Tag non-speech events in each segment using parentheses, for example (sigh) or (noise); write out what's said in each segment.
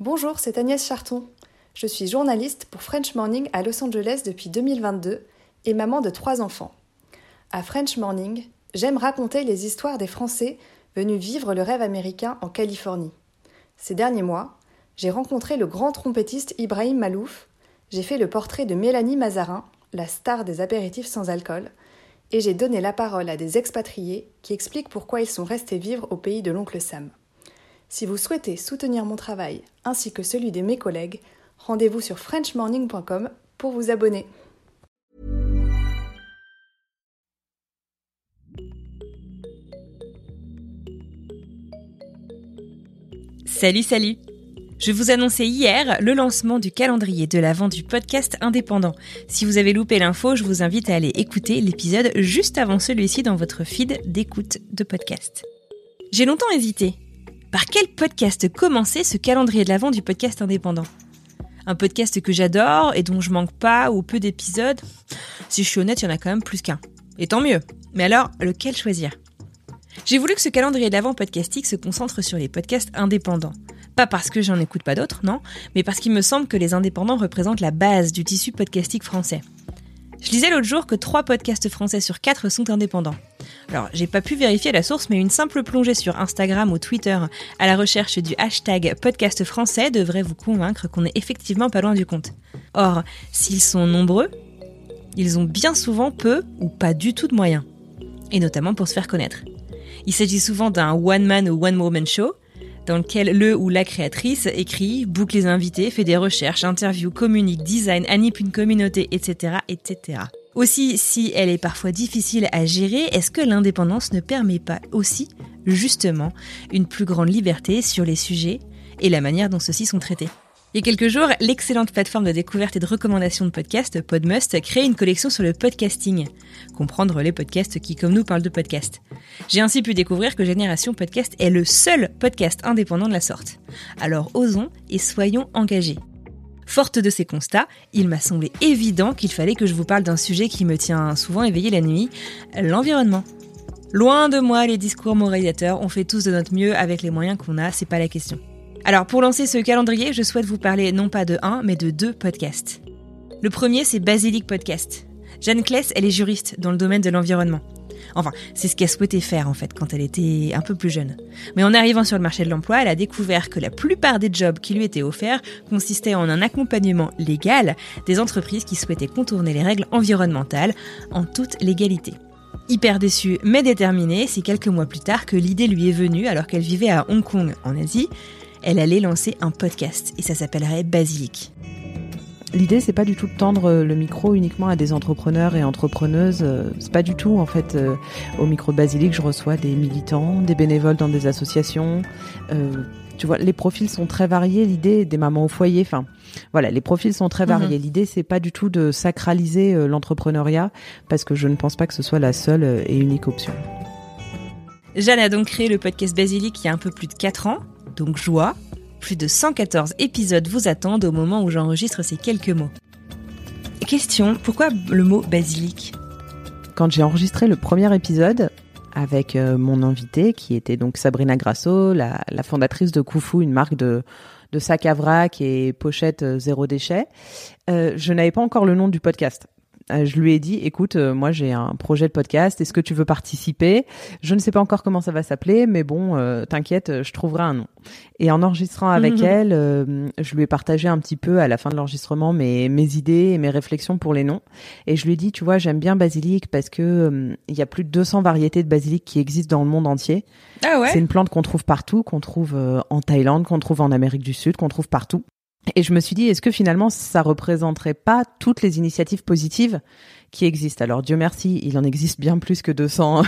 Bonjour, c'est Agnès Charton. Je suis journaliste pour French Morning à Los Angeles depuis 2022 et maman de trois enfants. À French Morning, j'aime raconter les histoires des Français venus vivre le rêve américain en Californie. Ces derniers mois, j'ai rencontré le grand trompettiste Ibrahim Malouf, j'ai fait le portrait de Mélanie Mazarin, la star des apéritifs sans alcool, et j'ai donné la parole à des expatriés qui expliquent pourquoi ils sont restés vivre au pays de l'oncle Sam. Si vous souhaitez soutenir mon travail ainsi que celui de mes collègues, rendez-vous sur frenchmorning.com pour vous abonner. Salut, salut je vous annonçais hier le lancement du calendrier de l'avant du podcast indépendant. Si vous avez loupé l'info, je vous invite à aller écouter l'épisode juste avant celui-ci dans votre feed d'écoute de podcast. J'ai longtemps hésité. Par quel podcast commencer ce calendrier de l'avant du podcast indépendant? Un podcast que j'adore et dont je manque pas ou peu d'épisodes? Si je suis honnête, il y en a quand même plus qu'un. Et tant mieux. Mais alors, lequel choisir? J'ai voulu que ce calendrier d'avant podcastique se concentre sur les podcasts indépendants. Pas parce que j'en écoute pas d'autres, non, mais parce qu'il me semble que les indépendants représentent la base du tissu podcastique français. Je lisais l'autre jour que 3 podcasts français sur 4 sont indépendants. Alors, j'ai pas pu vérifier la source, mais une simple plongée sur Instagram ou Twitter à la recherche du hashtag podcast français devrait vous convaincre qu'on est effectivement pas loin du compte. Or, s'ils sont nombreux, ils ont bien souvent peu ou pas du tout de moyens. Et notamment pour se faire connaître. Il s'agit souvent d'un one-man ou one-woman show, dans lequel le ou la créatrice écrit, boucle les invités, fait des recherches, interview, communique, design, anime une communauté, etc., etc. Aussi, si elle est parfois difficile à gérer, est-ce que l'indépendance ne permet pas aussi, justement, une plus grande liberté sur les sujets et la manière dont ceux-ci sont traités? Il y a quelques jours, l'excellente plateforme de découverte et de recommandation de podcasts, Podmust, crée une collection sur le podcasting. Comprendre les podcasts qui, comme nous, parlent de podcasts. J'ai ainsi pu découvrir que Génération Podcast est le seul podcast indépendant de la sorte. Alors osons et soyons engagés. Forte de ces constats, il m'a semblé évident qu'il fallait que je vous parle d'un sujet qui me tient souvent éveillé la nuit, l'environnement. Loin de moi les discours moralisateurs, on fait tous de notre mieux avec les moyens qu'on a, c'est pas la question. Alors pour lancer ce calendrier, je souhaite vous parler non pas de un, mais de deux podcasts. Le premier, c'est Basilic Podcast. Jeanne Kless, elle est juriste dans le domaine de l'environnement. Enfin, c'est ce qu'elle souhaitait faire en fait quand elle était un peu plus jeune. Mais en arrivant sur le marché de l'emploi, elle a découvert que la plupart des jobs qui lui étaient offerts consistaient en un accompagnement légal des entreprises qui souhaitaient contourner les règles environnementales en toute légalité. Hyper déçue mais déterminée, c'est quelques mois plus tard que l'idée lui est venue alors qu'elle vivait à Hong Kong en Asie elle allait lancer un podcast et ça s'appellerait Basilic. L'idée, c'est pas du tout de tendre le micro uniquement à des entrepreneurs et entrepreneuses. C'est pas du tout, en fait, euh, au micro de Basilic, je reçois des militants, des bénévoles dans des associations. Euh, tu vois, les profils sont très variés. L'idée des mamans au foyer, enfin, voilà, les profils sont très variés. Mhm. L'idée, c'est pas du tout de sacraliser euh, l'entrepreneuriat parce que je ne pense pas que ce soit la seule et unique option. Jeanne a donc créé le podcast Basilic il y a un peu plus de 4 ans donc joie. Plus de 114 épisodes vous attendent au moment où j'enregistre ces quelques mots. Question, pourquoi le mot basilic? Quand j'ai enregistré le premier épisode avec euh, mon invité, qui était donc Sabrina Grasso, la, fondatrice de Koufou, une marque de, sac à vrac et pochette euh, zéro déchet, euh, je n'avais pas encore le nom du podcast. Euh, je lui ai dit, écoute, euh, moi j'ai un projet de podcast, est-ce que tu veux participer? Je ne sais pas encore comment ça va s'appeler, mais bon, euh, t'inquiète, je trouverai un nom. Et en enregistrant avec mhm. elle, je lui ai partagé un petit peu à la fin de l'enregistrement mes, mes idées et mes réflexions pour les noms. Et je lui ai dit, tu vois, j'aime bien basilic parce que il y a plus de 200 variétés de basilic qui existent dans le monde entier. Ah ouais? C'est une plante qu'on trouve partout, qu'on trouve en Thaïlande, qu'on trouve en Amérique du Sud, qu'on trouve partout. Et je me suis dit, est-ce que finalement, ça représenterait pas toutes les initiatives positives qui existent? Alors Dieu merci, il en existe bien plus que 200,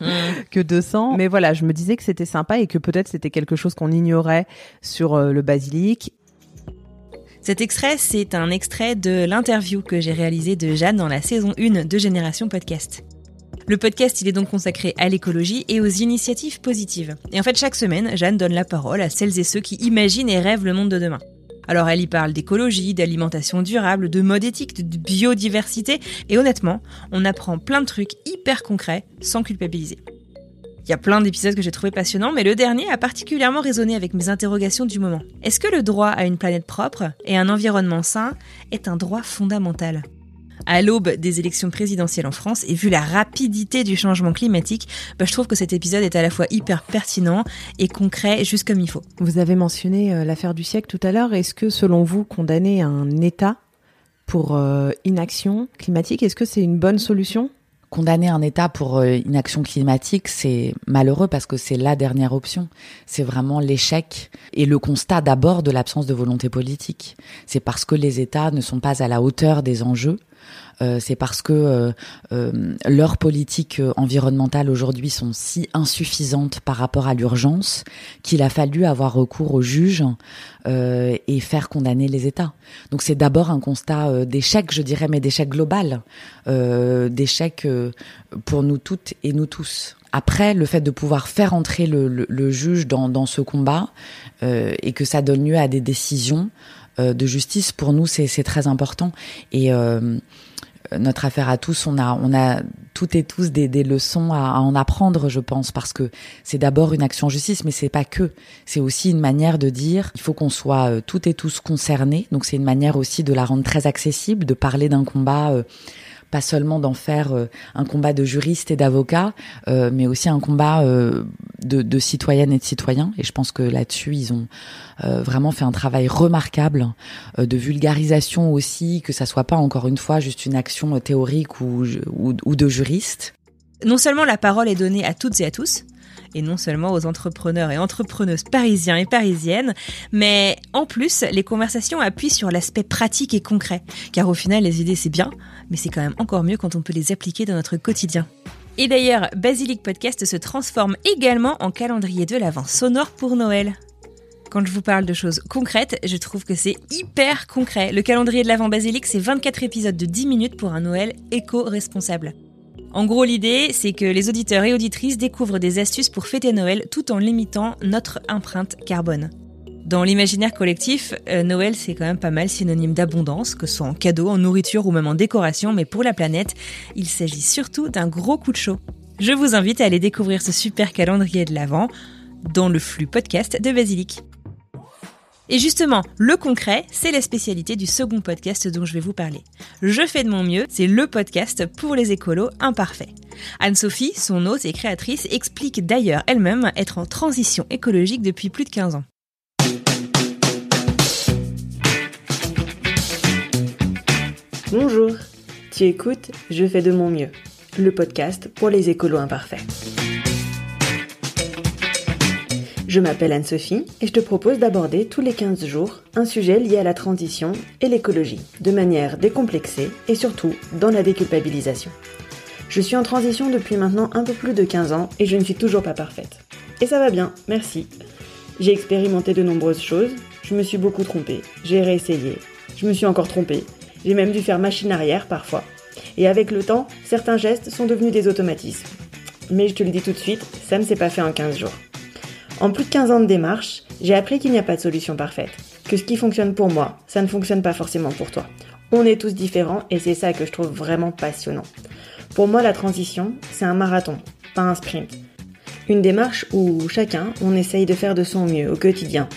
(laughs) que 200. Mais voilà, je me disais que c'était sympa et que peut-être c'était quelque chose qu'on ignorait sur euh, le basilic. Cet extrait, c'est un extrait de l'interview que j'ai réalisée de Jeanne dans la saison 1 de Génération Podcast. Le podcast, il est donc consacré à l'écologie et aux initiatives positives. Et en fait, chaque semaine, Jeanne donne la parole à celles et ceux qui imaginent et rêvent le monde de demain. Alors elle y parle d'écologie, d'alimentation durable, de mode éthique, de biodiversité, et honnêtement, on apprend plein de trucs hyper concrets sans culpabiliser. Il y a plein d'épisodes que j'ai trouvé passionnants, mais le dernier a particulièrement résonné avec mes interrogations du moment. Est-ce que le droit à une planète propre et un environnement sain est un droit fondamental? À l'aube des élections présidentielles en France et vu la rapidité du changement climatique, bah, je trouve que cet épisode est à la fois hyper pertinent et concret, juste comme il faut. Vous avez mentionné euh, l'affaire du siècle tout à l'heure. Est-ce que, selon vous, condamner un État pour euh, inaction climatique, est-ce que c'est une bonne solution? Condamner un État pour euh, inaction climatique, c'est malheureux parce que c'est la dernière option. C'est vraiment l'échec et le constat d'abord de l'absence de volonté politique. C'est parce que les États ne sont pas à la hauteur des enjeux euh, c'est parce que euh, euh, leurs politiques environnementales aujourd'hui sont si insuffisantes par rapport à l'urgence qu'il a fallu avoir recours aux juges et faire condamner les États. Donc c'est d'abord un constat d'échec, je dirais, mais d'échec global, d'échec pour nous toutes et nous tous. Après, le fait de pouvoir faire entrer le, juge dans, dans, ce combat et que ça donne lieu à des décisions de justice, pour nous, c'est très important. Et notre affaire à tous, on a, on a toutes et tous des, des leçons à, à, en apprendre, je pense, parce que c'est d'abord une action justice, mais c'est pas que. C'est aussi une manière de dire, il faut qu'on soit euh, toutes et tous concernés. Donc c'est une manière aussi de la rendre très accessible, de parler d'un combat. Euh, pas seulement d'en faire euh, un combat de juristes et d'avocats, euh, mais aussi un combat euh, de, de, citoyennes et de citoyens. Et je pense que là-dessus, ils ont vraiment fait un travail remarquable de vulgarisation aussi, que ça soit pas encore une fois juste une action théorique ou, ou, ou de juriste. Non seulement la parole est donnée à toutes et à tous, et non seulement aux entrepreneurs et entrepreneuses parisiens et parisiennes, mais en plus, les conversations appuient sur l'aspect pratique et concret, car au final, les idées c'est bien, mais c'est quand même encore mieux quand on peut les appliquer dans notre quotidien. Et d'ailleurs, Basilic Podcast se transforme également en calendrier de l'Avent sonore pour Noël. Quand je vous parle de choses concrètes, je trouve que c'est hyper concret. Le calendrier de l'Avent Basilic, c'est 24 épisodes de 10 minutes pour un Noël éco-responsable. En gros, l'idée, c'est que les auditeurs et auditrices découvrent des astuces pour fêter Noël tout en limitant notre empreinte carbone. Dans l'imaginaire collectif, euh, Noël c'est quand même pas mal synonyme d'abondance, que ce soit en cadeaux, en nourriture ou même en décoration, mais pour la planète, il s'agit surtout d'un gros coup de chaud. Je vous invite à aller découvrir ce super calendrier de l'Avent dans le flux podcast de Basilic. Et justement, le concret, c'est la spécialité du second podcast dont je vais vous parler. Je fais de mon mieux, c'est le podcast pour les écolos imparfaits. Anne-Sophie, son hôte et créatrice, explique d'ailleurs elle-même être en transition écologique depuis plus de 15 ans. Bonjour, tu écoutes Je fais de mon mieux, le podcast pour les écolos imparfaits. Je m'appelle Anne-Sophie et je te propose d'aborder tous les 15 jours un sujet lié à la transition et l'écologie, de manière décomplexée et surtout dans la déculpabilisation. Je suis en transition depuis maintenant un peu plus de 15 ans et je ne suis toujours pas parfaite. Et ça va bien, merci. J'ai expérimenté de nombreuses choses, je me suis beaucoup trompée, j'ai réessayé, je me suis encore trompée, j'ai même dû faire machine arrière parfois. Et avec le temps, certains gestes sont devenus des automatismes. Mais je te le dis tout de suite, ça ne s'est pas fait en 15 jours. En plus de 15 ans de démarche, j'ai appris qu'il n'y a pas de solution parfaite. Que ce qui fonctionne pour moi, ça ne fonctionne pas forcément pour toi. On est tous différents et c'est ça que je trouve vraiment passionnant. Pour moi, la transition, c'est un marathon, pas un sprint. Une démarche où chacun, on essaye de faire de son mieux au quotidien.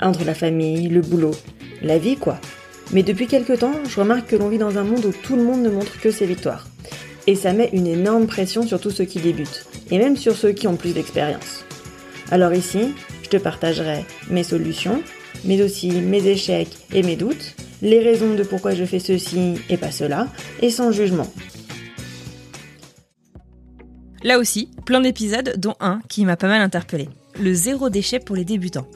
Entre la famille, le boulot, la vie quoi. Mais depuis quelques temps, je remarque que l'on vit dans un monde où tout le monde ne montre que ses victoires. Et ça met une énorme pression sur tous ceux qui débutent, et même sur ceux qui ont plus d'expérience. Alors ici, je te partagerai mes solutions, mais aussi mes échecs et mes doutes, les raisons de pourquoi je fais ceci et pas cela, et sans jugement. Là aussi, plein d'épisodes, dont un qui m'a pas mal interpellé. Le zéro déchet pour les débutants.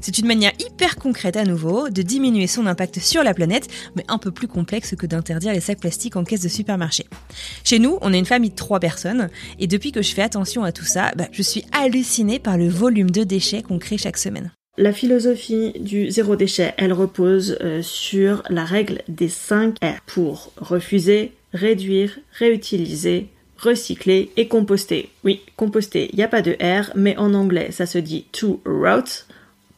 C'est une manière hyper concrète à nouveau de diminuer son impact sur la planète, mais un peu plus complexe que d'interdire les sacs plastiques en caisse de supermarché. Chez nous, on est une famille de trois personnes, et depuis que je fais attention à tout ça, bah, je suis hallucinée par le volume de déchets qu'on crée chaque semaine. La philosophie du zéro déchet, elle repose euh, sur la règle des 5 R pour refuser, réduire, réutiliser, recycler et composter. Oui, composter, il n'y a pas de R, mais en anglais ça se dit to route,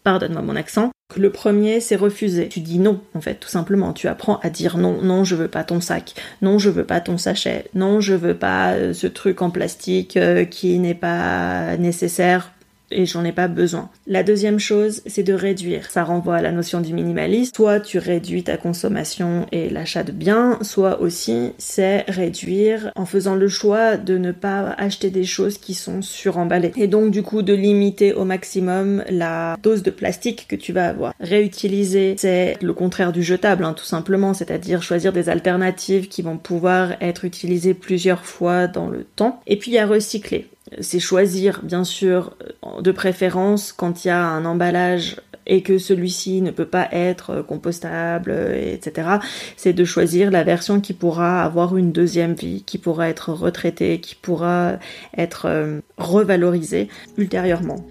pardonne-moi mon accent, Le premier, c'est refuser. Tu dis non, en fait, tout simplement. Tu apprends à dire non, non, je veux pas ton sac, non, je veux pas ton sachet, non, je veux pas euh, ce truc en plastique euh, qui n'est pas nécessaire et j'en ai pas besoin. La deuxième chose, c'est de réduire. Ça renvoie à la notion du minimalisme. Soit tu réduis ta consommation et l'achat de biens, soit aussi c'est réduire en faisant le choix de ne pas acheter des choses qui sont suremballées. Et donc du coup de limiter au maximum la dose de plastique que tu vas avoir. Réutiliser, c'est le contraire du jetable, hein, tout simplement, c'est-à-dire choisir des alternatives qui vont pouvoir être utilisées plusieurs fois dans le temps. Et puis il y a recycler c'est choisir, bien sûr, de préférence quand il y a un emballage et que celui-ci ne peut pas être compostable, etc. C'est de choisir la version qui pourra avoir une deuxième vie, qui pourra être retraitée, qui pourra être euh, revalorisée ultérieurement.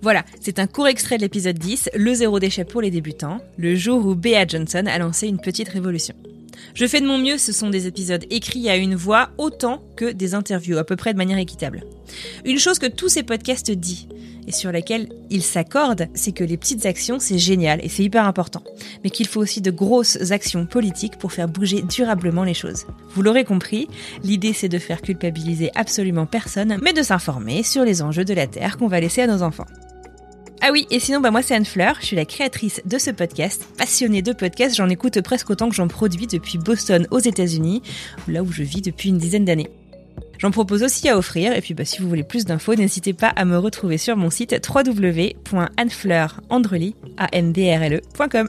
Voilà, c'est un court extrait de l'épisode 10, le zéro déchet pour les débutants, le jour où Bea Johnson a lancé une petite révolution. Je fais de mon mieux, ce sont des épisodes écrits à une voix autant que des interviews, à peu près de manière équitable. Une chose que tous ces podcasts disent, et sur laquelle ils s'accordent, c'est que les petites actions, c'est génial et c'est hyper important. Mais qu'il faut aussi de grosses actions politiques pour faire bouger durablement les choses. Vous l'aurez compris, l'idée c'est de faire culpabiliser absolument personne, mais de s'informer sur les enjeux de la Terre qu'on va laisser à nos enfants. Ah oui, et sinon, bah moi c'est Anne Fleur, je suis la créatrice de ce podcast. Passionnée de podcasts, j'en écoute presque autant que j'en produis depuis Boston aux États-Unis, là où je vis depuis une dizaine d'années. J'en propose aussi à offrir, et puis bah, si vous voulez plus d'infos, n'hésitez pas à me retrouver sur mon site www.annefleurandrely.com.